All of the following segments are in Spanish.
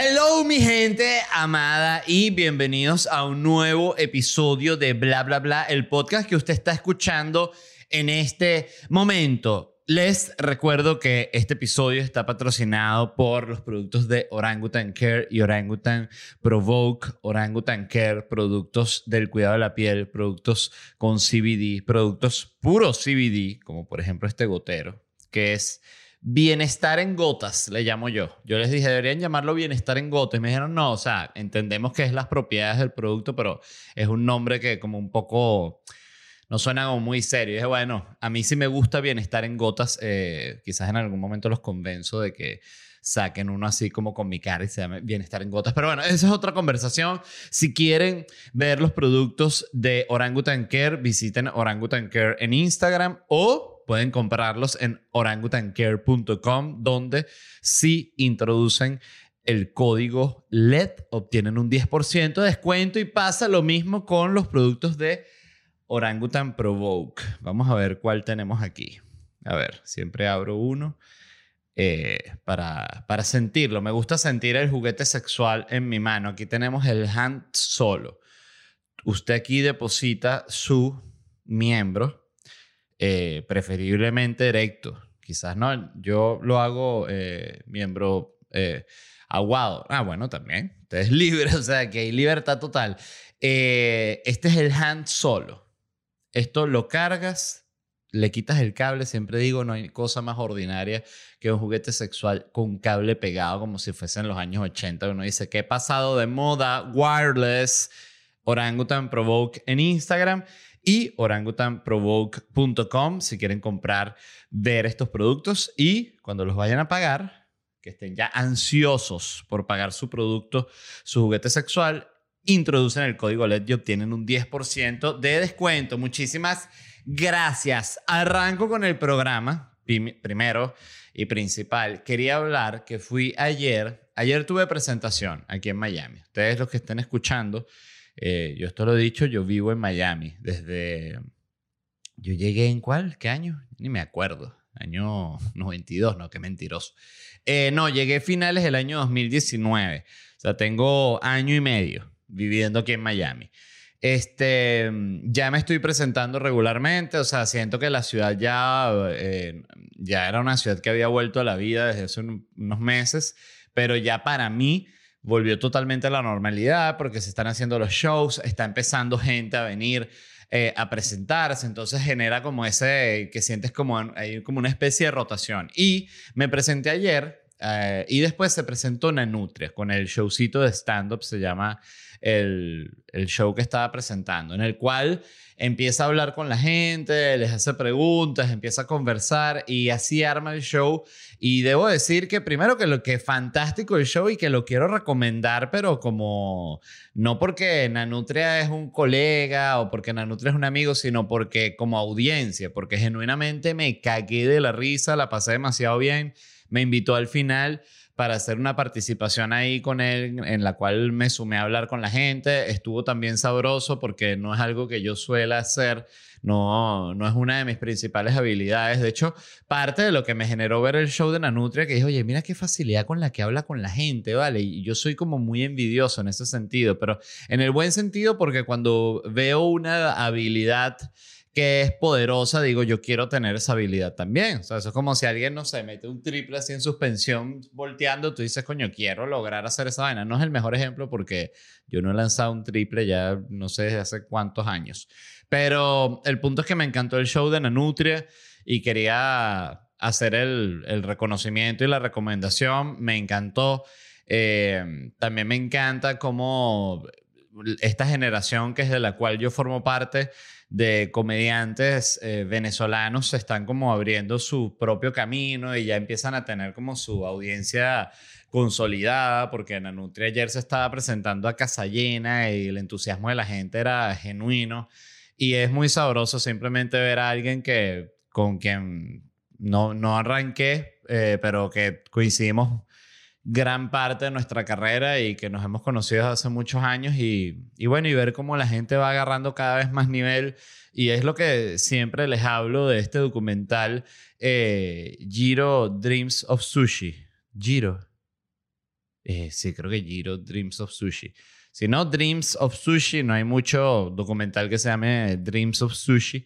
Hello mi gente amada y bienvenidos a un nuevo episodio de Bla Bla Bla, el podcast que usted está escuchando en este momento. Les recuerdo que este episodio está patrocinado por los productos de Orangutan Care y Orangutan Provoke. Orangutan Care, productos del cuidado de la piel, productos con CBD, productos puros CBD, como por ejemplo este gotero, que es Bienestar en gotas, le llamo yo. Yo les dije, deberían llamarlo bienestar en gotas. Y me dijeron, no, o sea, entendemos que es las propiedades del producto, pero es un nombre que como un poco no suena como muy serio. Dije, bueno, a mí sí me gusta bienestar en gotas. Eh, quizás en algún momento los convenzo de que saquen uno así como con mi cara y se llame bienestar en gotas. Pero bueno, esa es otra conversación. Si quieren ver los productos de Orangutan Care, visiten Orangutan Care en Instagram o pueden comprarlos en orangutancare.com, donde si introducen el código LED obtienen un 10% de descuento y pasa lo mismo con los productos de Orangutan Provoke. Vamos a ver cuál tenemos aquí. A ver, siempre abro uno eh, para, para sentirlo. Me gusta sentir el juguete sexual en mi mano. Aquí tenemos el hand solo. Usted aquí deposita su miembro eh, preferiblemente erecto. Quizás no, yo lo hago eh, miembro eh, aguado. Ah, bueno, también. Usted es libre, o sea que hay libertad total. este es el hand solo. Esto lo cargas, le quitas el cable. Siempre digo, no hay cosa más ordinaria que un juguete sexual con cable pegado, como si fuese en los años 80. Uno dice, ¿qué pasado de moda? Wireless. Orangutan Provoke en Instagram y orangutanprovoke.com si quieren comprar, ver estos productos y cuando los vayan a pagar, que estén ya ansiosos por pagar su producto, su juguete sexual, introducen el código LED y obtienen un 10% de descuento. Muchísimas gracias. Arranco con el programa. Primero y principal, quería hablar que fui ayer, ayer tuve presentación aquí en Miami. Ustedes los que estén escuchando, eh, yo esto lo he dicho, yo vivo en Miami desde... Yo llegué en cuál? ¿Qué año? Ni me acuerdo. Año 92, no, qué mentiroso. Eh, no, llegué finales del año 2019. O sea, tengo año y medio viviendo aquí en Miami. Este, ya me estoy presentando regularmente, o sea, siento que la ciudad ya, eh, ya era una ciudad que había vuelto a la vida desde hace unos meses, pero ya para mí volvió totalmente a la normalidad porque se están haciendo los shows, está empezando gente a venir eh, a presentarse, entonces genera como ese que sientes como, hay como una especie de rotación. Y me presenté ayer eh, y después se presentó Nanutria con el showcito de stand-up, se llama el, el show que estaba presentando, en el cual empieza a hablar con la gente, les hace preguntas, empieza a conversar y así arma el show. Y debo decir que primero que lo que es fantástico el show y que lo quiero recomendar, pero como no porque Nanutria es un colega o porque Nanutria es un amigo, sino porque como audiencia, porque genuinamente me cagué de la risa, la pasé demasiado bien. Me invitó al final para hacer una participación ahí con él, en la cual me sumé a hablar con la gente. Estuvo también sabroso porque no es algo que yo suela hacer, no, no es una de mis principales habilidades. De hecho, parte de lo que me generó ver el show de Nanutria, que dijo, oye, mira qué facilidad con la que habla con la gente, ¿vale? Y yo soy como muy envidioso en ese sentido, pero en el buen sentido porque cuando veo una habilidad que es poderosa, digo, yo quiero tener esa habilidad también. O sea, eso es como si alguien, no sé, mete un triple así en suspensión volteando, tú dices, coño, quiero lograr hacer esa vaina. No es el mejor ejemplo porque yo no he lanzado un triple ya no sé desde hace cuántos años. Pero el punto es que me encantó el show de Nanutria y quería hacer el, reconocimiento y la recomendación. Me encantó. Eh, también me encanta cómo esta generación que es de la cual yo formo parte, de comediantes eh, venezolanos, se están como abriendo su propio camino y ya empiezan a tener como su audiencia consolidada, porque en Nanutria ayer se estaba presentando a casa llena y el entusiasmo de la gente era genuino. Y es muy sabroso simplemente ver a alguien que con quien no, no arranqué, eh, pero que coincidimos gran parte de nuestra carrera y que nos hemos conocido hace muchos años y, bueno, y ver cómo la gente va agarrando cada vez más nivel y es lo que siempre les hablo de este documental eh, Giro Dreams of Sushi. Giro. Eh, sí, creo que Giro Dreams of Sushi. Si no, Dreams of Sushi, no hay mucho documental que se llame Dreams of Sushi.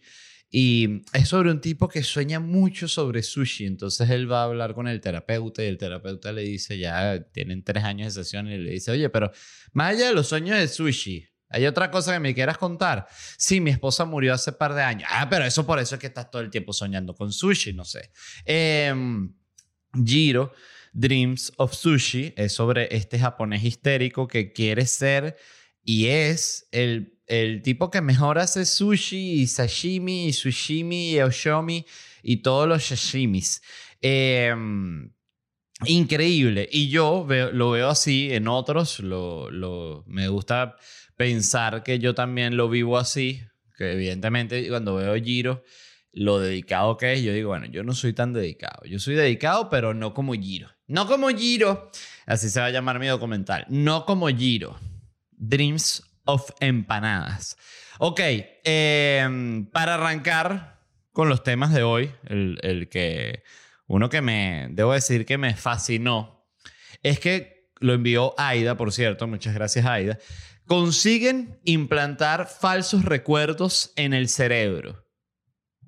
Y es sobre un tipo que sueña mucho sobre sushi. Entonces él va a hablar con el terapeuta y el terapeuta le dice, ya tienen tres años de sesión y le dice, oye, pero más allá de los sueños de sushi, ¿hay otra cosa que me quieras contar? Sí, mi esposa murió hace par de años. Ah, pero eso por eso es que estás todo el tiempo soñando con sushi, no sé. Eh, Giro, Dreams of Sushi, es sobre este japonés histérico que quiere ser y es el el tipo que mejor hace sushi y sashimi y sushimi y oshomi y todos los sashimis. Em, increíble. Y yo lo veo así en otros. Lo, me gusta pensar que yo también lo vivo así. Que evidentemente cuando veo Giro, lo dedicado que es, yo digo, bueno, yo no soy tan dedicado. Yo soy dedicado, pero no como Giro. No como Giro. Así se va a llamar mi documental. No como Giro. Dreams of empanadas. Ok, em, para arrancar con los temas de hoy, el, que uno que me, debo decir que me fascinó, es que lo envió Aida, por cierto, muchas gracias Aida, consiguen implantar falsos recuerdos en el cerebro.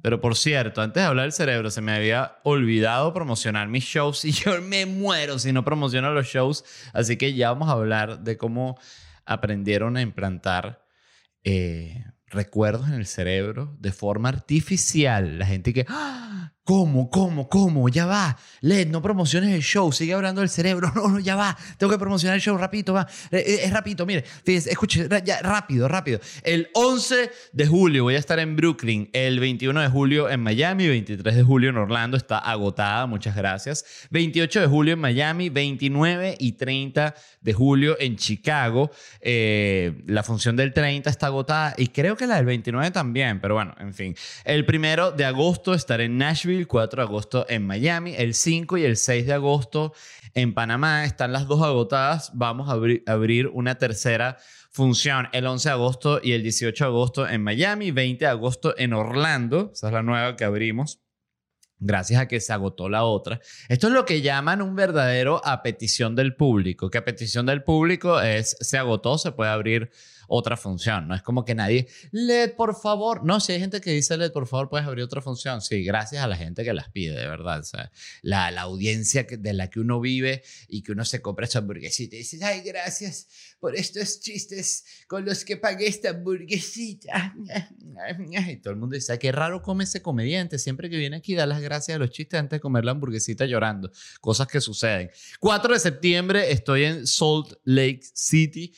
Pero por cierto, antes de hablar del cerebro, se me había olvidado promocionar mis shows y yo me muero si no promociono los shows. Así que ya vamos a hablar de cómo aprendieron a implantar eh, recuerdos en el cerebro de forma artificial. La gente que, ¡Ah! ¿Cómo? ¿Cómo? ¿Cómo? Ya va. Led, no promociones el show. Sigue hablando del cerebro. No, no, ya va. Tengo que promocionar el show. Rapidito, va. Eh, eh, es, rapidito. Mire, escuche, rápido, rápido. El 11 de julio voy a estar en Brooklyn. El 21 de julio en Miami. 23 de julio en Orlando. Está agotada. Muchas gracias. 28 de julio en Miami. 29 y 30 de julio en Chicago. Eh, la función del 30 está agotada. Y creo que la del 29 también. Pero bueno, en fin. El primero de agosto estaré en Nashville el 4 de agosto en Miami, el 5 y el 6 de agosto en Panamá. Están las dos agotadas. Vamos a abrir una tercera función el 11 de agosto y el 18 de agosto en Miami, 20 de agosto en Orlando. Esa es la nueva que abrimos gracias a que se agotó la otra. Esto es lo que llaman un verdadero a petición del público, que a petición del público es se agotó, se puede abrir otra función. No es como que nadie, LED, por favor. No, si hay gente que dice, LED, por favor, puedes abrir otra función. Sí, gracias a la gente que las pide, de verdad. O sea, la, la audiencia de la que uno vive y que uno se compra esa hamburguesita y dice, ay, gracias por estos chistes con los que pagué esta hamburguesita. Y todo el mundo dice, qué raro come ese comediante. Siempre que viene aquí da las gracias a los chistes antes de comer la hamburguesita llorando. Cosas que suceden. 4 de septiembre estoy en Salt Lake City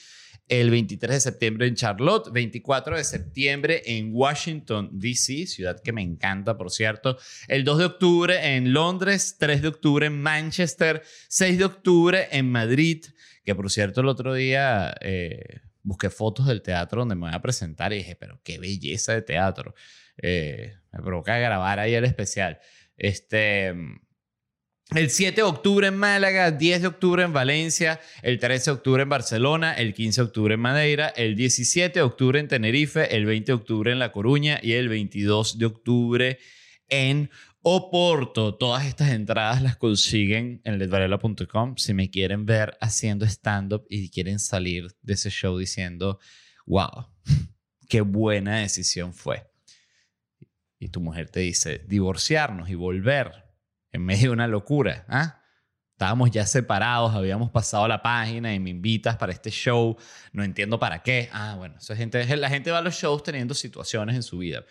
el 23 de septiembre en Charlotte, 24 de septiembre en Washington, D.C., ciudad que me encanta, por cierto, el 2 de octubre en Londres, 3 de octubre en Manchester, 6 de octubre en Madrid, que por cierto el otro día eh, busqué fotos del teatro donde me voy a presentar y dije, pero qué belleza de teatro. Eh, me provoca grabar ahí el especial. Este, el 7 de octubre en Málaga, 10 de octubre en Valencia, el 13 de octubre en Barcelona, el 15 de octubre en Madeira, el 17 de octubre en Tenerife, el 20 de octubre en La Coruña y el 22 de octubre en Oporto. Todas estas entradas las consiguen en ledvarela.com si me quieren ver haciendo stand-up y quieren salir de ese show diciendo, wow, qué buena decisión fue. Y tu mujer te dice, divorciarnos y volver en medio de una locura. ¿ah? Estábamos ya separados, habíamos pasado la página y me invitas para este show. No entiendo para qué. Ah, bueno, eso gente, la gente va a los shows teniendo situaciones en su vida.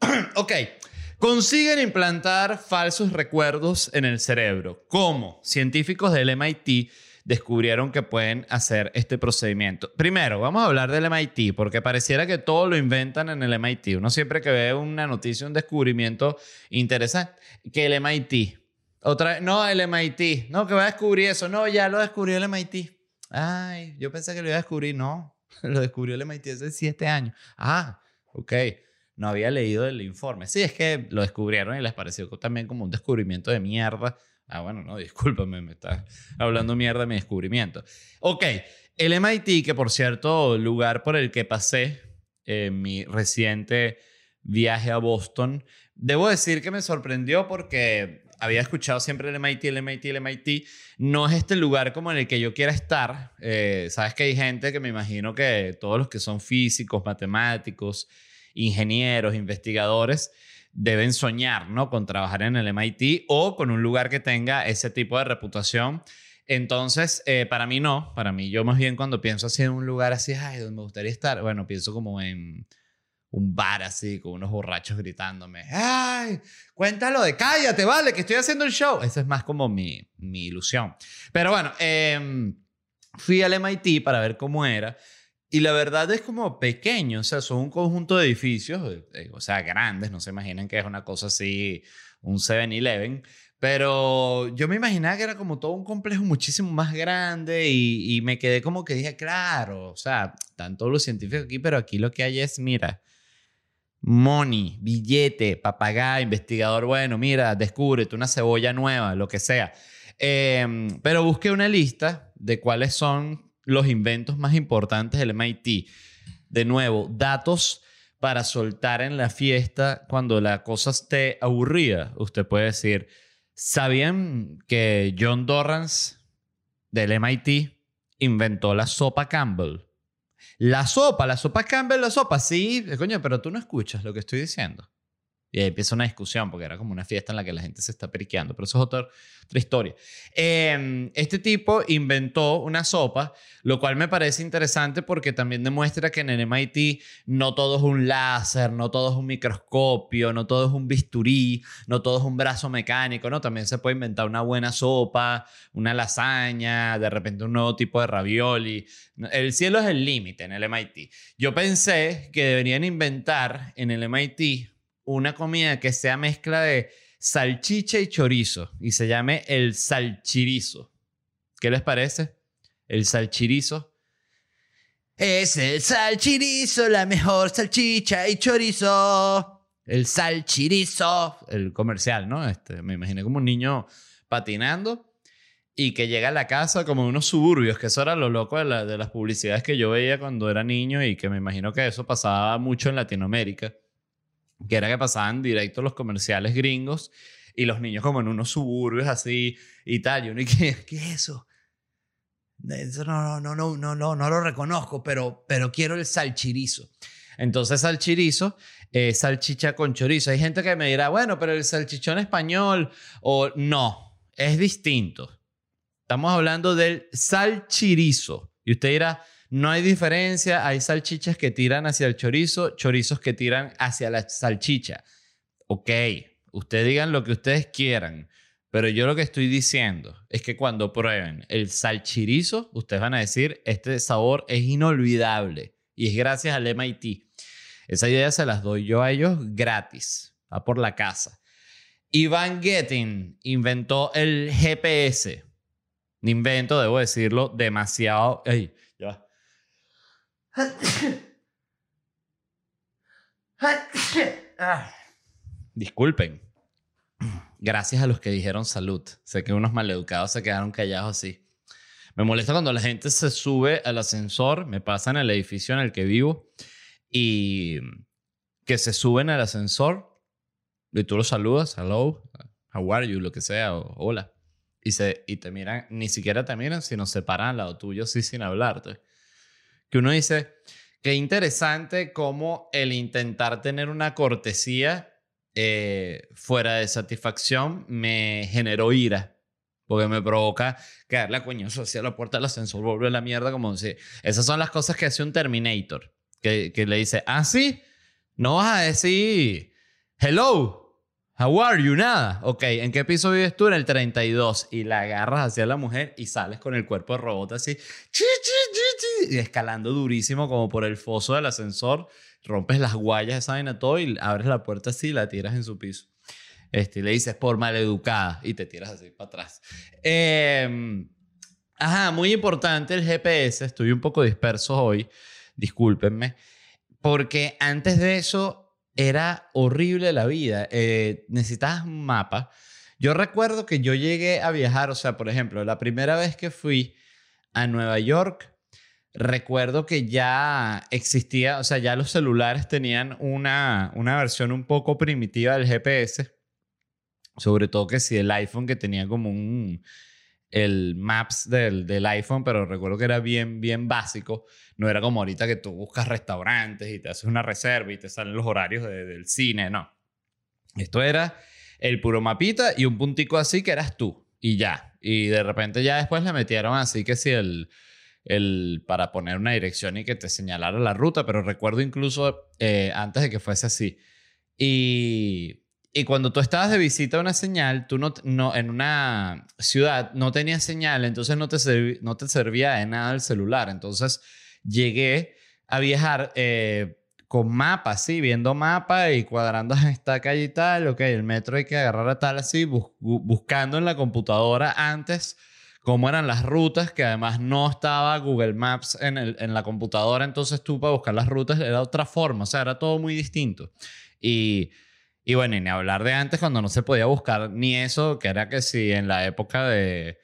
ok, consiguen implantar falsos recuerdos en el cerebro. ¿Cómo? Científicos del MIT descubrieron que pueden hacer este procedimiento. Primero, vamos a hablar del MIT, porque pareciera que todo lo inventan en el MIT. Uno siempre que ve una noticia, un descubrimiento interesante, que el MIT. Otra no, el MIT. No, que va a descubrir eso. No, ya lo descubrió el MIT. Ay, yo pensé que lo iba a descubrir. No, lo descubrió el MIT hace siete años. Ah, ok. No había leído el informe. Sí, es que lo descubrieron y les pareció también como un descubrimiento de mierda. Ah, bueno, no, discúlpame, me está hablando mierda de mi descubrimiento. Ok, el MIT, que por cierto, lugar por el que pasé en mi reciente viaje a Boston, debo decir que me sorprendió porque había escuchado siempre el MIT, el MIT, el MIT. No es este lugar como en el que yo quiera estar. Eh, Sabes que hay gente que me imagino que todos los que son físicos, matemáticos, ingenieros, investigadores, deben soñar, ¿no? Con trabajar en el MIT o con un lugar que tenga ese tipo de reputación. Entonces, eh, para mí no, para mí yo más bien cuando pienso así en un lugar así, ay, donde me gustaría estar, bueno, pienso como en un bar así, con unos borrachos gritándome, ay, cuéntalo de cállate, vale, que estoy haciendo el show. Esa es más como mi, mi ilusión. Pero bueno, em, fui al MIT para ver cómo era. Y la verdad es como pequeño, o sea, son un conjunto de edificios, eh, o sea, grandes, no se imaginen que es una cosa así, un 7-Eleven, pero yo me imaginaba que era como todo un complejo muchísimo más grande y, me quedé como que dije, claro, o sea, están todos los científicos aquí, pero aquí lo que hay es, mira, money, billete, papagayo, investigador, bueno, mira, descúbrete una cebolla nueva, lo que sea. Eh, pero busqué una lista de cuáles son los inventos más importantes del MIT. De nuevo, datos para soltar en la fiesta cuando la cosa esté aburrida. Usted puede decir, ¿sabían que John Dorrance del MIT inventó la sopa Campbell? La sopa, la sopa Campbell, la sopa, sí, coño, pero tú no escuchas lo que estoy diciendo. Y ahí empieza una discusión, porque era como una fiesta en la que la gente se está periqueando, pero eso es otra, otra historia. Em, este tipo inventó una sopa, lo cual me parece interesante porque también demuestra que en el MIT no todo es un láser, no todo es un microscopio, no todo es un bisturí, no todo es un brazo mecánico, ¿no? También se puede inventar una buena sopa, una lasaña, de repente un nuevo tipo de ravioli. El cielo es el límite en el MIT. Yo pensé que deberían inventar en el MIT una comida que sea mezcla de salchicha y chorizo y se llame el salchirizo. ¿Qué les parece? El salchirizo. Es el salchirizo, la mejor salchicha y chorizo. El salchirizo. El comercial, ¿no? Este, me imaginé como un niño patinando y que llega a la casa como unos suburbios, que eso era lo loco de, de las publicidades que yo veía cuando era niño y que me imagino que eso pasaba mucho en Latinoamérica que era que pasaban directo los comerciales gringos y los niños como en unos suburbios así y tal. Y uno, ¿qué, ¿qué es eso? Eso no, no, no, no, no, no lo reconozco, pero, pero quiero el salchirizo. Entonces, salchirizo salchicha con chorizo. Hay gente que me dirá, bueno, pero el salchichón español o no, es distinto. Estamos hablando del salchirizo. Y usted dirá, no hay diferencia, hay salchichas que tiran hacia el chorizo, chorizos que tiran hacia la salchicha. Ok, ustedes digan lo que ustedes quieran, pero yo lo que estoy diciendo es que cuando prueben el salchirizo, ustedes van a decir, este sabor es inolvidable y es gracias al MIT. Esa idea se las doy yo a ellos gratis, a por la casa. Ivan Getting inventó el GPS. Invento, debo decirlo, demasiado... Disculpen. Gracias a los que dijeron salud. Sé que unos maleducados se quedaron callados así. Me molesta cuando la gente se sube al ascensor, me pasa en el edificio en el que vivo, y que se suben al ascensor y tú los saludas, hello, how are you, lo que sea, o hola. Y, se, y te miran, ni siquiera te miran, sino se paran al lado tuyo así sin hablarte que uno dice, qué interesante cómo el intentar tener una cortesía eh, fuera de satisfacción me generó ira. Porque me provoca caerle a hacia la puerta del ascensor, volver la mierda como si... Esas son las cosas que hace un Terminator. Que, que le dice, ah, sí, no vas a decir, hello, How are you? Nada. Ok, ¿en qué piso vives tú? En el 32. Y la agarras hacia la mujer y sales con el cuerpo de robot así. chi, chi, chi, Y escalando durísimo como por el foso del ascensor. Rompes las guayas esa vaina todo y abres la puerta así y la tiras en su piso. Este, y le dices por maleducada y te tiras así para atrás. Em, ajá, muy importante el GPS. Estoy un poco disperso hoy. Discúlpenme. Porque antes de eso era horrible la vida. Eh, necesitabas un mapa. Yo recuerdo que yo llegué a viajar, o sea, por ejemplo, la primera vez que fui a Nueva York, recuerdo que ya existía, o sea, ya los celulares tenían una, una versión un poco primitiva del GPS, sobre todo que si el iPhone que tenía como un, el Maps del, del, iPhone, pero recuerdo que era bien, bien básico. No era como ahorita que tú buscas restaurantes y te haces una reserva y te salen los horarios del cine, no. Esto era el puro mapita y un puntico así que eras tú y ya. Y de repente ya después le metieron así que si el, el para poner una dirección y que te señalara la ruta, pero recuerdo incluso eh, antes de que fuese así. Y y cuando tú estabas de visita a una señal, tú no, no en una ciudad no tenías señal, entonces no te, no te servía de nada el celular. Entonces llegué a viajar eh, con mapas, sí, viendo mapa y cuadrando esta calle y tal, ok, el metro hay que agarrar a tal así, buscando en la computadora antes cómo eran las rutas, que además no estaba Google Maps en, el, en la computadora, entonces tú para buscar las rutas era otra forma, o sea, era todo muy distinto. Y y bueno, y ni hablar de antes cuando no se podía buscar ni eso, que era que si en la época de...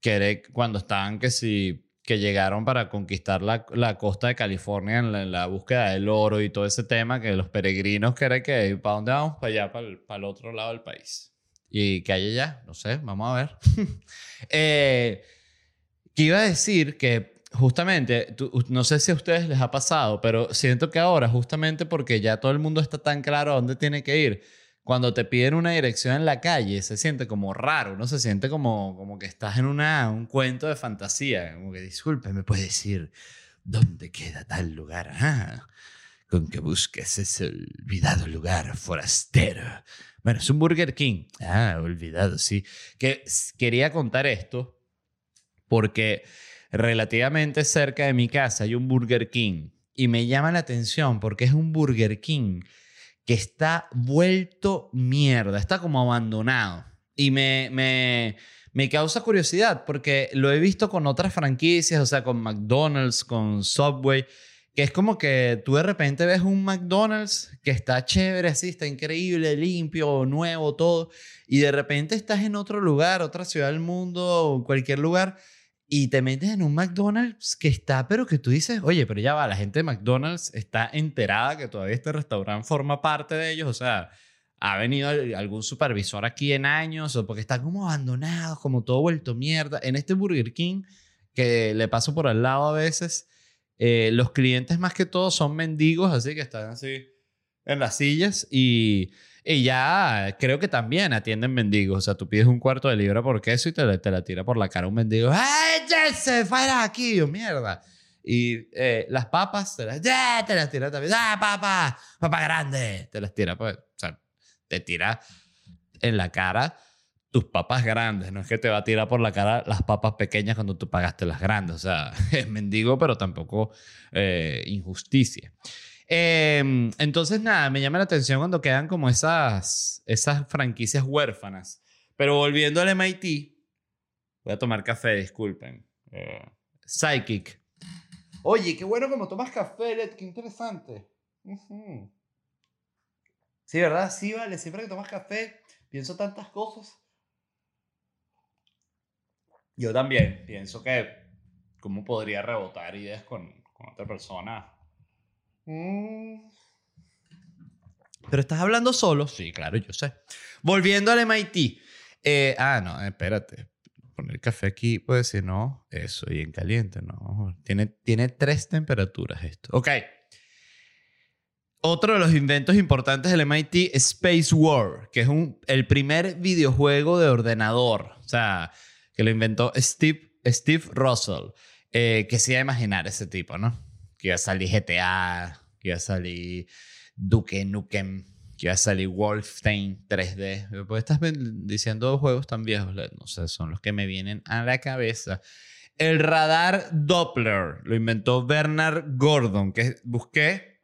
que era cuando estaban que si que llegaron para conquistar la, la costa de California en la, búsqueda del oro y todo ese tema, que los peregrinos, que era que, ¿para dónde vamos? Para allá, para el, para el otro lado del país. ¿Y qué hay allá? No sé, vamos a ver. eh, que iba a decir que justamente, no sé si a ustedes les ha pasado, pero siento que ahora, justamente porque ya todo el mundo está tan claro a dónde tiene que ir, cuando te piden una dirección en la calle, se siente como raro, ¿no? Se siente como, como que estás en una, un cuento de fantasía, como que, disculpe, ¿me puede decir dónde queda tal lugar? Ah, con que busques ese olvidado lugar forastero. Bueno, es un Burger King. Ah, olvidado, sí. Que quería contar esto porque relativamente cerca de mi casa hay un Burger King y me llama la atención porque es un Burger King que está vuelto mierda, está como abandonado. Y me, me, me causa curiosidad porque lo he visto con otras franquicias, o sea, con McDonald's, con Subway, que es como que tú de repente ves un McDonald's que está chévere, así, está increíble, limpio, nuevo, todo, y de repente estás en otro lugar, otra ciudad del mundo, cualquier lugar, y te metes en un McDonald's que está, pero que tú dices, oye, pero ya va, la gente de McDonald's está enterada que todavía este restaurante forma parte de ellos, o sea, ha venido algún supervisor aquí en años, o porque están como abandonados, como todo vuelto mierda. En este Burger King, que le paso por al lado a veces, eh, los clientes más que todo son mendigos, así que están así en las sillas y y ya creo que también atienden mendigos. O sea, tú pides un cuarto de libra por queso y te, la tira por la cara un mendigo. ¡Ay, Jesse! ¡Fuera aquí! ¡Mierda! Y eh, las papas te las, te las tira también. ¡Ah, papa! ¡Papa grande! Te las tira. Pues, o sea, te tira en la cara tus papas grandes. No es que te va a tirar por la cara las papas pequeñas cuando tú pagaste las grandes. O sea, es mendigo, pero tampoco eh, injusticia. Em, entonces, nada, me llama la atención cuando quedan como esas, esas franquicias huérfanas. Pero volviendo al MIT, voy a tomar café, disculpen. Eh, psychic. Oye, qué bueno como tomas café, Led, qué interesante. Sí, ¿verdad? Sí, vale, siempre que tomas café, pienso tantas cosas. Yo también pienso que cómo podría rebotar ideas con, con otra persona Mm. Pero estás hablando solo. Sí, claro, yo sé. Volviendo al MIT. Eh, ah, no, espérate. Poner café aquí puede decir no, eso, y en caliente, no. Tiene, tiene tres temperaturas esto. Ok. Otro de los inventos importantes del MIT es Space War, que es un, el primer videojuego de ordenador. O sea, que lo inventó Steve, Steve Russell. Eh, que se iba a imaginar ese tipo, ¿no? Que iba a salir GTA, que iba a salir Duke Nukem, que iba a salir Wolfenstein 3D. Pues estás diciendo juegos tan viejos, no sé, son los que me vienen a la cabeza. El radar Doppler lo inventó Bernard Gordon, que busqué.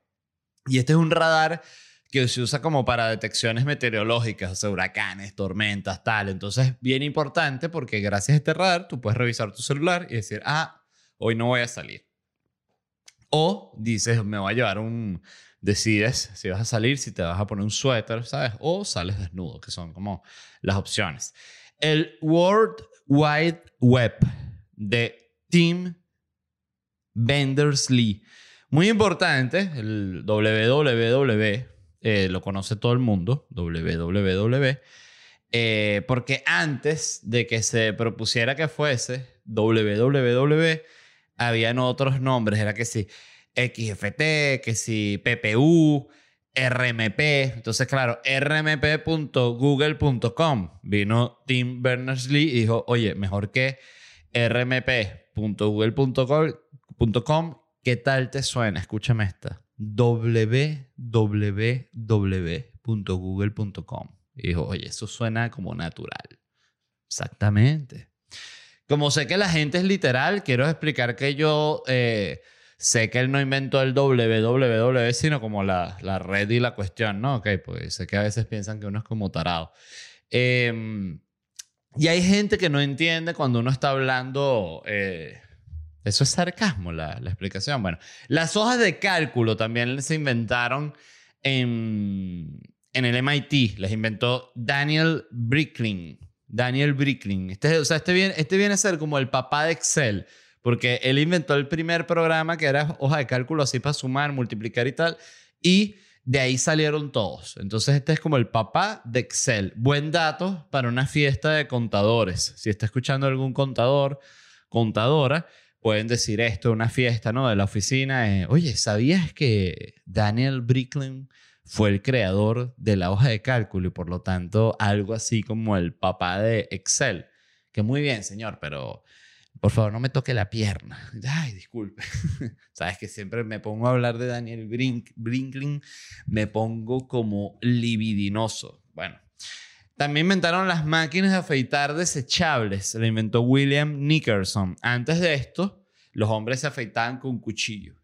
Y este es un radar que se usa como para detecciones meteorológicas, o sea, huracanes, tormentas, tal. Entonces, bien importante porque gracias a este radar tú puedes revisar tu celular y decir, ah, hoy no voy a salir. O dices, me voy a llevar un... Decides si vas a salir, si te vas a poner un suéter, ¿sabes? O sales desnudo, que son como las opciones. El World Wide Web de Tim Benders-Lee. Muy importante, el www eh, lo conoce todo el mundo, www, eh, porque antes de que se propusiera que fuese www, habían otros nombres, era que si XFT, que si PPU, RMP. Entonces, claro, rmp.google.com. Vino Tim Berners-Lee y dijo, oye, mejor que rmp.google.com, ¿qué tal te suena? Escúchame esta www.google.com. Y dijo, oye, eso suena como natural. Exactamente. Como sé que la gente es literal, quiero explicar que yo eh, sé que él no inventó el www, sino como la, la, red y la cuestión, ¿no? Ok, pues sé que a veces piensan que uno es como tarado. Em, y hay gente que no entiende cuando uno está hablando eh, eso es sarcasmo, la, la, explicación. Bueno, las hojas de cálculo también se inventaron en, en el MIT. Les inventó Daniel Brickling. Daniel Brickling. Este, o sea, este viene, este viene a ser como el papá de Excel, porque él inventó el primer programa que era hoja de cálculo así para sumar, multiplicar y tal. Y de ahí salieron todos. Entonces, este es como el papá de Excel. Buen dato para una fiesta de contadores. Si está escuchando algún contador, contadora, pueden decir esto, una fiesta, ¿no? De la oficina. Eh, Oye, ¿sabías que Daniel Bricklin fue el creador de la hoja de cálculo y por lo tanto algo así como el papá de Excel? Que muy bien, señor, pero por favor no me toque la pierna. Ay, disculpe. Sabes que siempre me pongo a hablar de Daniel Brink, Brinklin, me pongo como libidinoso. Bueno, también inventaron las máquinas de afeitar desechables. Se lo inventó William Nickerson. Antes de esto, los hombres se afeitaban con cuchillo.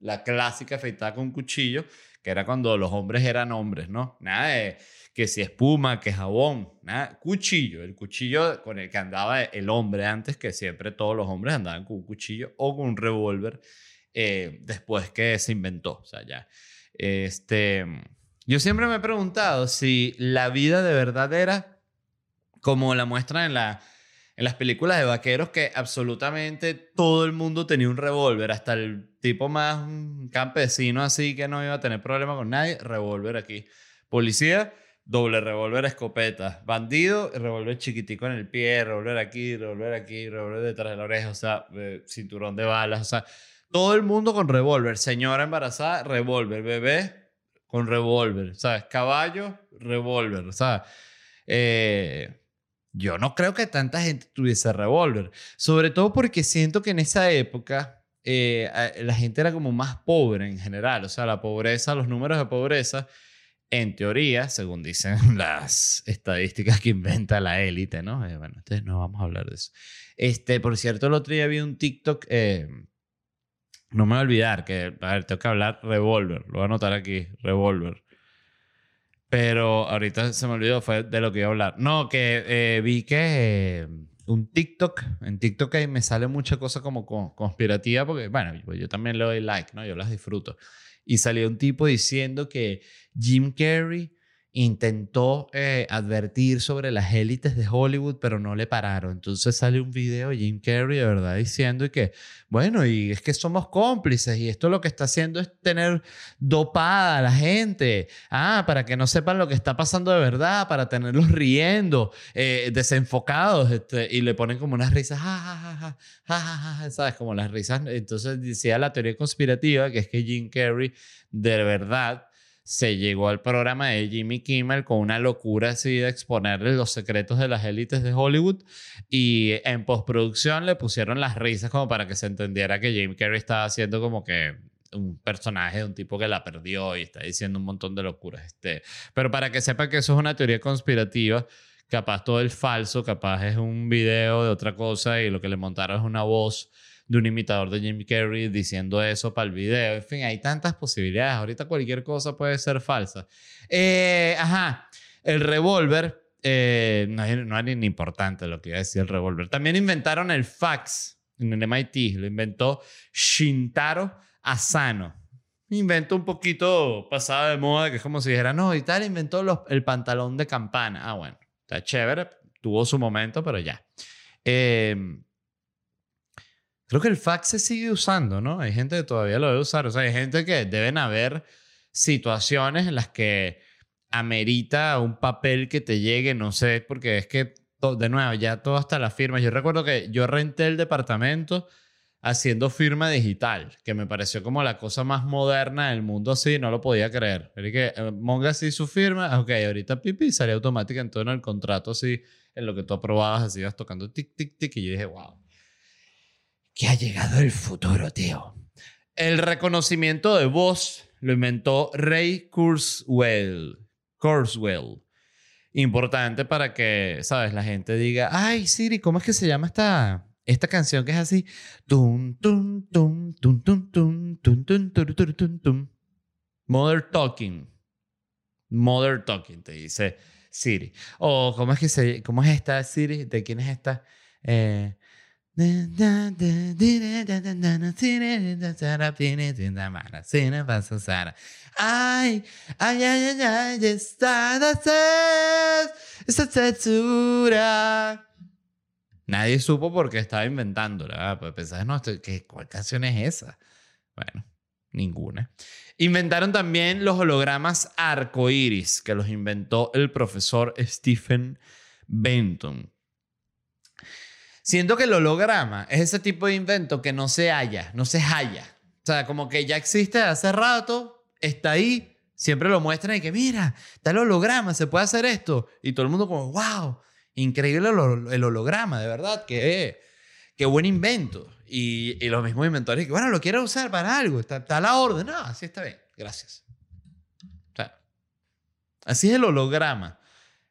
La clásica afeitada con cuchillo, que era cuando los hombres eran hombres, ¿no? Nada de que si espuma, que jabón, nada. Cuchillo, el cuchillo con el que andaba el hombre antes, que siempre todos los hombres andaban con un cuchillo o con un revólver eh, después que se inventó. O sea, ya. Este yo siempre me he preguntado si la vida de verdad era como la muestran en, la, en las películas de vaqueros, que absolutamente todo el mundo tenía un revólver, hasta el tipo más campesino así que no iba a tener problema con nadie, revólver aquí. Policía, doble revólver, escopeta. Bandido, revólver chiquitico en el pie, revólver aquí, revólver aquí, revólver detrás de la oreja, o sea, eh, cinturón de balas, o sea, todo el mundo con revólver. Señora embarazada, revólver. Bebé, con revólver, ¿sabes? Caballo, revólver, ¿sabes? Eh, yo no creo que tanta gente tuviese revólver, sobre todo porque siento que en esa época eh, la gente era como más pobre en general, o sea, la pobreza, los números de pobreza, en teoría, según dicen las estadísticas que inventa la élite, ¿no? Eh, bueno, entonces no vamos a hablar de eso. Este, por cierto, el otro día vi un TikTok no me voy a olvidar que, a ver, tengo que hablar revólver. Lo voy a anotar aquí, revólver. Pero ahorita se me olvidó, fue de lo que iba a hablar. No, que eh, vi que eh, un TikTok, en TikTok ahí me sale mucha cosa como conspirativa, porque, bueno, pues yo también le doy like, ¿no? Yo las disfruto. Y salió un tipo diciendo que Jim Carrey intentó eh, advertir sobre las élites de Hollywood, pero no le pararon. Entonces sale un video de Jim Carrey de verdad diciendo que, bueno, y es que somos cómplices y esto lo que está haciendo es tener dopada a la gente, ah, para que no sepan lo que está pasando de verdad, para tenerlos riendo, eh, desenfocados, este, y le ponen como unas risas, ja, ja, ja, ¿sabes? Como las risas. Entonces decía la teoría conspirativa, que es que Jim Carrey de verdad se llegó al programa de Jimmy Kimmel con una locura así de exponerle los secretos de las élites de Hollywood y en postproducción le pusieron las risas como para que se entendiera que Jim Carrey estaba haciendo como que un personaje de un tipo que la perdió y está diciendo un montón de locuras. Este, pero para que sepa que eso es una teoría conspirativa, capaz todo es falso, capaz es un video de otra cosa y lo que le montaron es una voz de un imitador de Jim Carrey diciendo eso para el video. En fin, hay tantas posibilidades. Ahorita cualquier cosa puede ser falsa. Eh, ajá, el revólver. Eh, no, no era ni importante lo que iba a decir el revólver. También inventaron el fax en el MIT. Lo inventó Shintaro Asano. Inventó un poquito pasado de moda, que es como si dijera, no, y tal, inventó los, el pantalón de campana. Ah, bueno, está chévere, tuvo su momento, pero ya. Eh, Creo que el fax se sigue usando, ¿no? Hay gente que todavía lo debe usar. O sea, hay gente que deben haber situaciones en las que amerita un papel que te llegue, no sé, porque es que, de nuevo, ya todo hasta la firma. Yo recuerdo que yo renté el departamento haciendo firma digital, que me pareció como la cosa más moderna del mundo así, no lo podía creer. Pero que eh, Monga así su firma, ok, ahorita pipi, salía automática en todo el contrato así, en lo que tú aprobabas, así ibas tocando tic, tic, tic, y yo dije, wow que ha llegado el futuro, tío. El reconocimiento de voz lo inventó Ray Kurzweil. Kurzweil. Importante para que, ¿sabes? La gente diga, ay, Siri, ¿cómo es que se llama esta, esta canción que es así? Tum, tum, tum, tum, tum, tum, tum, tum, tum, tum, tum, Mother Talking. Mother Talking, te dice Siri. O, ¿cómo es que se, cómo es esta Siri? ¿De quién es esta? Eh, Nadie supo por qué estaba inventándola. Pues pensás, no, ¿qué, ¿cuál canción es esa? Bueno, ninguna. Inventaron también los hologramas arcoíris, que los inventó el profesor Stephen Benton. Siento que el holograma es ese tipo de invento que no se halla, no se halla. O sea, como que ya existe hace rato, está ahí, siempre lo muestran y que mira, está el holograma, se puede hacer esto. Y todo el mundo como, wow, increíble el holograma, de verdad, que qué buen invento. Y, y, los mismos inventores que, bueno, lo quiero usar para algo, está, está a la orden. No, así está bien, gracias. O sea, así es el holograma.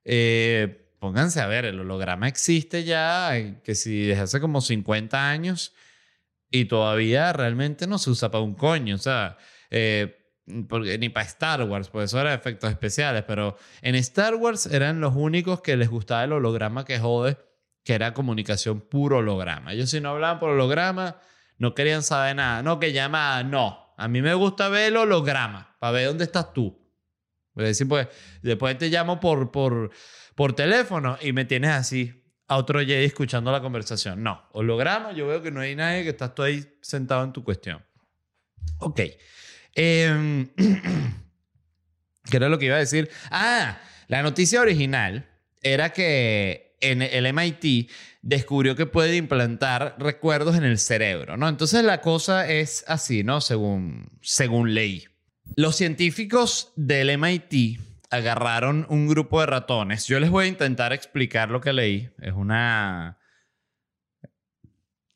Eh, pónganse a ver, el holograma existe ya, que si desde hace como 50 años y todavía realmente no se usa para un coño, o sea, eh, porque, ni para Star Wars, pues eso era efectos especiales, pero en Star Wars eran los únicos que les gustaba el holograma que jode, que era comunicación puro holograma. Ellos si no hablaban por holograma, no querían saber nada, no, que llamada, no. A mí me gusta ver el holograma, para ver dónde estás tú. decir, pues, después te llamo por, por, por teléfono y me tienes así a otro Jedi escuchando la conversación. No, holograma, yo veo que no hay nadie, que estás tú ahí sentado en tu cuestión. Ok. Em, ¿Qué era lo que iba a decir? Ah, la noticia original era que en el MIT descubrió que puede implantar recuerdos en el cerebro, ¿no? Entonces la cosa es así, ¿no? Según, según ley. Los científicos del MIT agarraron un grupo de ratones. Yo les voy a intentar explicar lo que leí. Es una.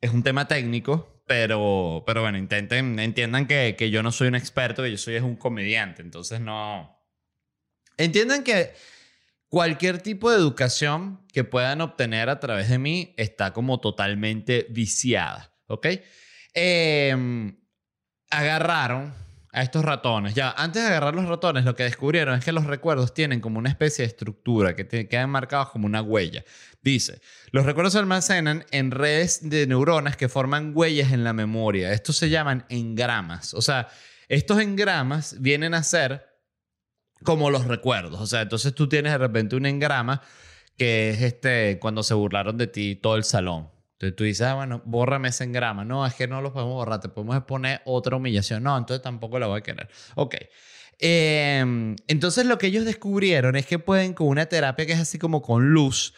Es un tema técnico, pero, pero bueno, intenten, entiendan que, que yo no soy un experto, que yo soy es un comediante. Entonces no. Entiendan que cualquier tipo de educación que puedan obtener a través de mí está como totalmente viciada. ¿Ok? Em, agarraron a estos ratones. Ya, antes de agarrar los ratones, lo que descubrieron es que los recuerdos tienen como una especie de estructura que quedan marcados como una huella. Dice, los recuerdos se almacenan en redes de neuronas que forman huellas en la memoria. Estos se llaman engramas. O sea, estos engramas vienen a ser como los recuerdos. O sea, entonces tú tienes de repente un engrama que es este cuando se burlaron de ti todo el salón. Entonces tú dices, ah, bueno, bórrame ese engrama. No, es que no lo podemos borrar, te podemos poner otra humillación. No, entonces tampoco la voy a querer. Ok. Em, entonces lo que ellos descubrieron es que pueden con una terapia que es así como con luz,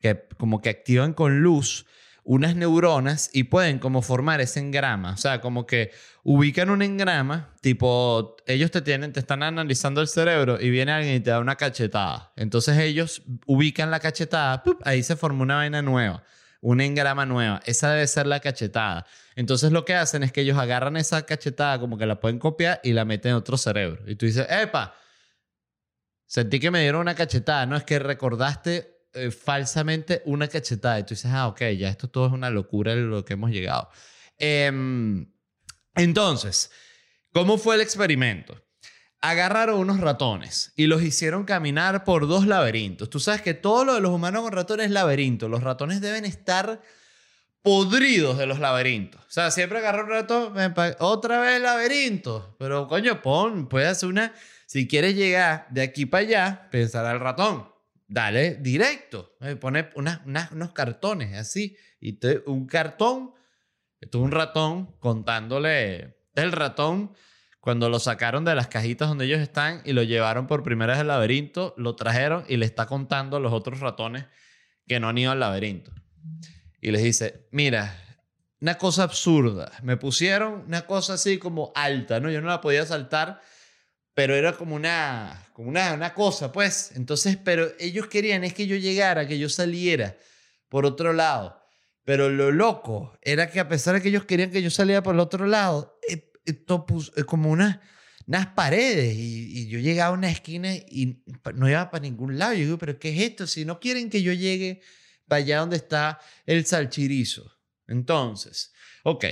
que como que activan con luz unas neuronas y pueden como formar ese engrama. O sea, como que ubican un engrama, tipo, ellos te tienen, te están analizando el cerebro y viene alguien y te da una cachetada. Entonces ellos ubican la cachetada, ahí se forma una vaina nueva una engrama nueva. Esa debe ser la cachetada. Entonces lo que hacen es que ellos agarran esa cachetada como que la pueden copiar y la meten en otro cerebro. Y tú dices, epa, sentí que me dieron una cachetada. No es que recordaste eh, falsamente una cachetada. Y tú dices, ah, ok, ya esto todo es una locura lo que hemos llegado. Em, entonces, ¿cómo fue el experimento? Agarraron unos ratones y los hicieron caminar por dos laberintos. Tú sabes que todo lo de los humanos con ratones es laberinto. Los ratones deben estar podridos de los laberintos. O sea, siempre agarro un ratón, otra vez laberinto. Pero coño, pon, puedes hacer una. Si quieres llegar de aquí para allá, pensar al ratón. Dale directo. Eh, pone unos cartones así. Y un cartón. Es un ratón contándole. El ratón, cuando lo sacaron de las cajitas donde ellos están y lo llevaron por primera vez al laberinto, lo trajeron y le está contando a los otros ratones que no han ido al laberinto y les dice, mira, una cosa absurda, me pusieron una cosa así como alta, ¿no? Yo no la podía saltar, pero era como una, como una, una cosa, pues. Entonces, pero ellos querían es que yo llegara, que yo saliera por otro lado. Pero lo loco era que a pesar de que ellos querían que yo saliera por el otro lado, eh, esto puso como una, unas paredes y, yo llegaba a una esquina y no iba para ningún lado. Yo digo, pero ¿qué es esto? Si no quieren que yo llegue para allá donde está el salchirizo. Entonces, ok.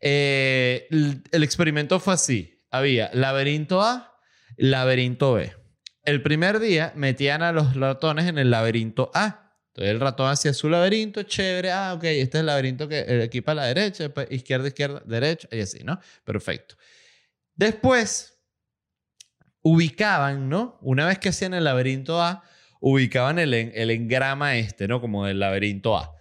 Eh, el, experimento fue así. Había laberinto A, laberinto B. El primer día metían a los ratones en el laberinto A. Entonces el ratón hacía su laberinto, chévere. Ah, ok, este es el laberinto que equipa a la derecha, izquierda, izquierda, derecha, y así, ¿no? Perfecto. Después, ubicaban, ¿no? Una vez que hacían el laberinto A, ubicaban el, el engrama este, ¿no? Como del laberinto A.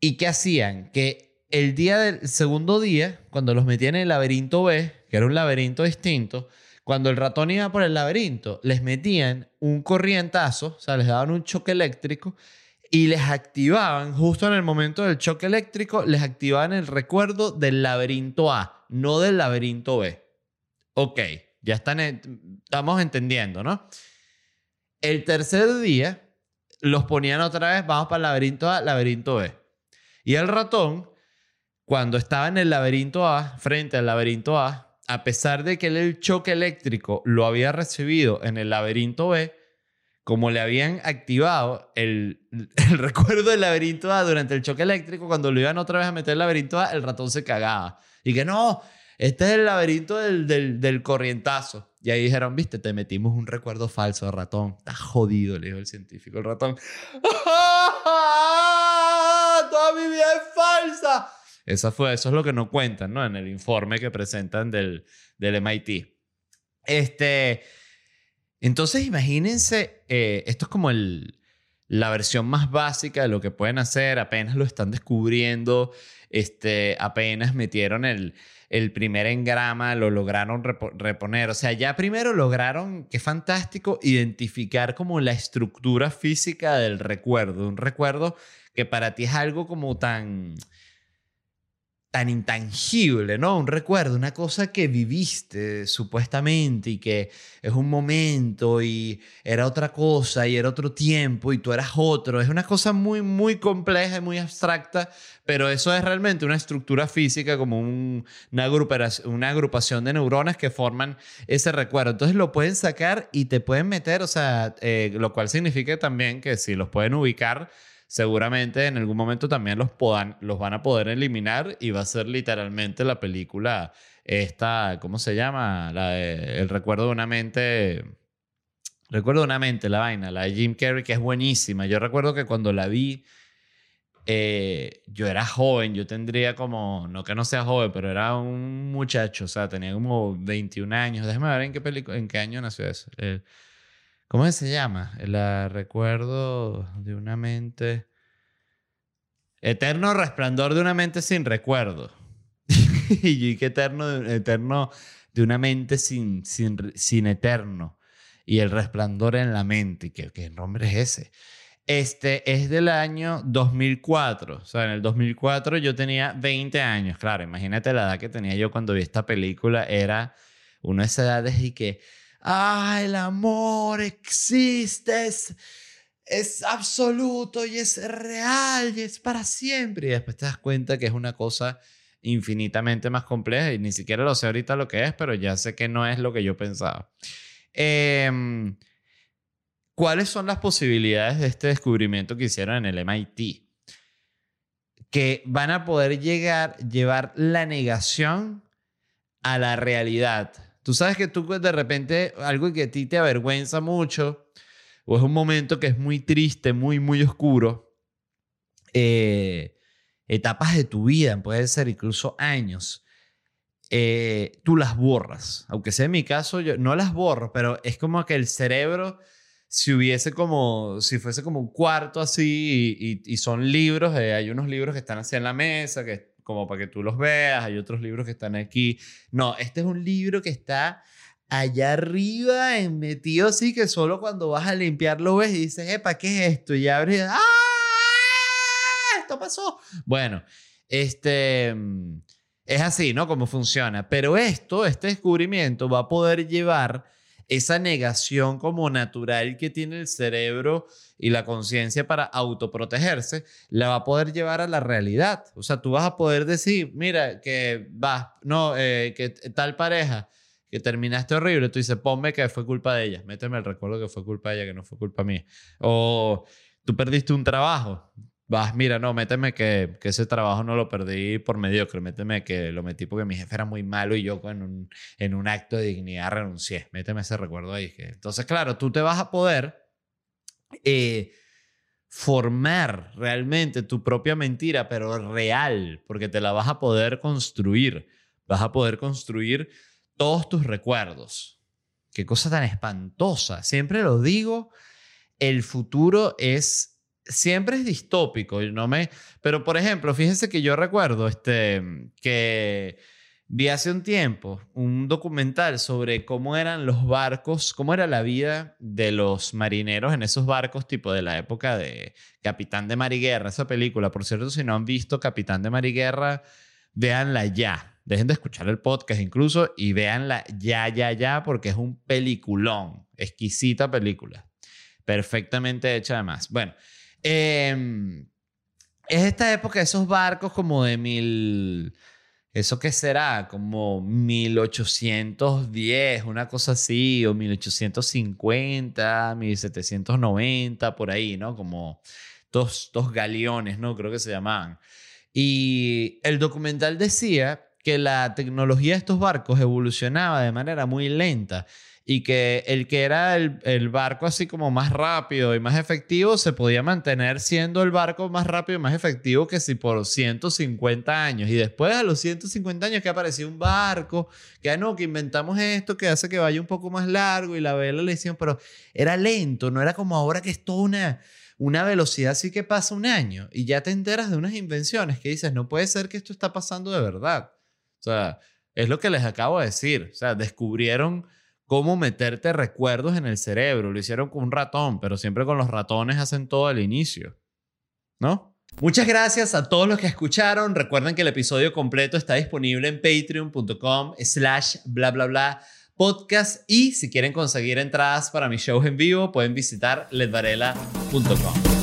¿Y qué hacían? Que el día del segundo día, cuando los metían en el laberinto B, que era un laberinto distinto, cuando el ratón iba por el laberinto, les metían un corrientazo, o sea, les daban un choque eléctrico y les activaban, justo en el momento del choque eléctrico, les activaban el recuerdo del laberinto A, no del laberinto B. Ok, ya están, estamos entendiendo, ¿no? El tercer día los ponían otra vez, vamos para el laberinto A, laberinto B. Y el ratón, cuando estaba en el laberinto A, frente al laberinto A, a pesar de que el choque eléctrico lo había recibido en el laberinto B, como le habían activado el, el, recuerdo del laberinto A durante el choque eléctrico, cuando lo iban otra vez a meter el laberinto A, el ratón se cagaba. Y que no, este es el laberinto del, del, del corrientazo. Y ahí dijeron, viste, te metimos un recuerdo falso, ratón. Está jodido, le dijo el científico. El ratón, toda mi vida es falsa. Eso, fue, eso es lo que no cuentan, ¿no? En el informe que presentan del, del MIT. Este, entonces, imagínense, eh, esto es como el, la versión más básica de lo que pueden hacer. Apenas lo están descubriendo. Este, apenas metieron el, el primer engrama lo lograron reponer. O sea, ya primero lograron, qué fantástico, identificar como la estructura física del recuerdo. Un recuerdo que para ti es algo como tan tan intangible, ¿no? Un recuerdo, una cosa que viviste supuestamente y que es un momento y era otra cosa y era otro tiempo y tú eras otro. Es una cosa muy, muy compleja y muy abstracta, pero eso es realmente una estructura física como una, agrupación, una agrupación de neuronas que forman ese recuerdo. Entonces lo pueden sacar y te pueden meter, o sea, eh, lo cual significa también que si los pueden ubicar, seguramente en algún momento también los, los van a poder eliminar y va a ser literalmente la película esta, ¿cómo se llama? La el recuerdo de una mente... Recuerdo de una mente, la vaina, la de Jim Carrey, que es buenísima. Yo recuerdo que cuando la vi, eh, yo era joven, yo tendría como, no que no sea joven, pero era un muchacho, o sea, tenía como 21 años. Déjame ver en qué, en qué año nació eso. ¿Cómo se llama? La recuerdo de una mente. Eterno resplandor de una mente sin recuerdo. y que eterno, eterno de una mente sin, sin, sin eterno. Y el resplandor en la mente. ¿Qué, ¿Qué nombre es ese? Este es del año 2004. O sea, en el 2004 yo tenía 20 años. Claro, imagínate la edad que tenía yo cuando vi esta película. Era una de esas edades y que ah, el amor existe, es, es absoluto y es real y es para siempre. Y después te das cuenta que es una cosa infinitamente más compleja y ni siquiera lo sé ahorita lo que es, pero ya sé que no es lo que yo pensaba. Em, ¿Cuáles son las posibilidades de este descubrimiento que hicieron en el MIT? Que van a poder llegar, llevar la negación a la realidad. Tú sabes que tú de repente algo que a ti te avergüenza mucho o es un momento que es muy triste, muy, muy oscuro, eh, etapas de tu vida, puede ser incluso años, eh, tú las borras. Aunque sea en mi caso, yo no las borro, pero es como que el cerebro, si hubiese como, si fuese como un cuarto así y, son libros, eh, hay unos libros que están así en la mesa, que como para que tú los veas, hay otros libros que están aquí. No, este es un libro que está allá arriba, metido así, que solo cuando vas a limpiar lo ves y dices, epa, ¿qué es esto? Y abres, ¡ah! Esto pasó. Bueno, este... Mm, es así, ¿no? Como funciona. Pero esto, este descubrimiento va a poder llevar esa negación como natural que tiene el cerebro y la conciencia para autoprotegerse, la va a poder llevar a la realidad. O sea, tú vas a poder decir, mira, que vas, no, eh, que tal pareja que terminaste horrible, tú dices, ponme que fue culpa de ella, méteme el recuerdo que fue culpa de ella, que no fue culpa mía. O tú perdiste un trabajo, vas, mira, no, méteme que, que, ese trabajo no lo perdí por mediocre, méteme que lo metí porque mi jefe era muy malo y yo en un, en un acto de dignidad renuncié, méteme ese recuerdo ahí. Entonces, claro, tú te vas a poder eh, formar realmente tu propia mentira, pero real, porque te la vas a poder construir, vas a poder construir todos tus recuerdos. Qué cosa tan espantosa. Siempre lo digo, el futuro es siempre es distópico, no me pero por ejemplo, fíjense que yo recuerdo este que vi hace un tiempo un documental sobre cómo eran los barcos, cómo era la vida de los marineros en esos barcos tipo de la época de Capitán de Mariguerra, esa película, por cierto, si no han visto Capitán de Mariguerra, véanla ya Dejen de escuchar el podcast incluso y véanla ya, ya, ya, porque es un peliculón. Exquisita película. Perfectamente hecha además. Bueno, em, es esta época, esos barcos como de mil... ¿Eso qué será? Como 1810, una cosa así, o 1850, 1790, por ahí, ¿no? Como dos, dos galeones, ¿no? Creo que se llamaban. Y el documental decía que la tecnología de estos barcos evolucionaba de manera muy lenta y que el que era el, barco así como más rápido y más efectivo se podía mantener siendo el barco más rápido y más efectivo que si por 150 años. Y después a los 150 años que apareció un barco, que ah, no, que inventamos esto que hace que vaya un poco más largo y la vela le hicieron, pero era lento, no era como ahora que es toda una, una velocidad así que pasa un año y ya te enteras de unas invenciones que dices, no puede ser que esto está pasando de verdad. O sea, es lo que les acabo de decir. O sea, descubrieron cómo meterte recuerdos en el cerebro. Lo hicieron con un ratón, pero siempre con los ratones hacen todo al inicio. ¿No? Muchas gracias a todos los que escucharon. Recuerden que el episodio completo está disponible en patreon.com slash bla bla bla podcast y si quieren conseguir entradas para mis shows en vivo pueden visitar ledvarela.com.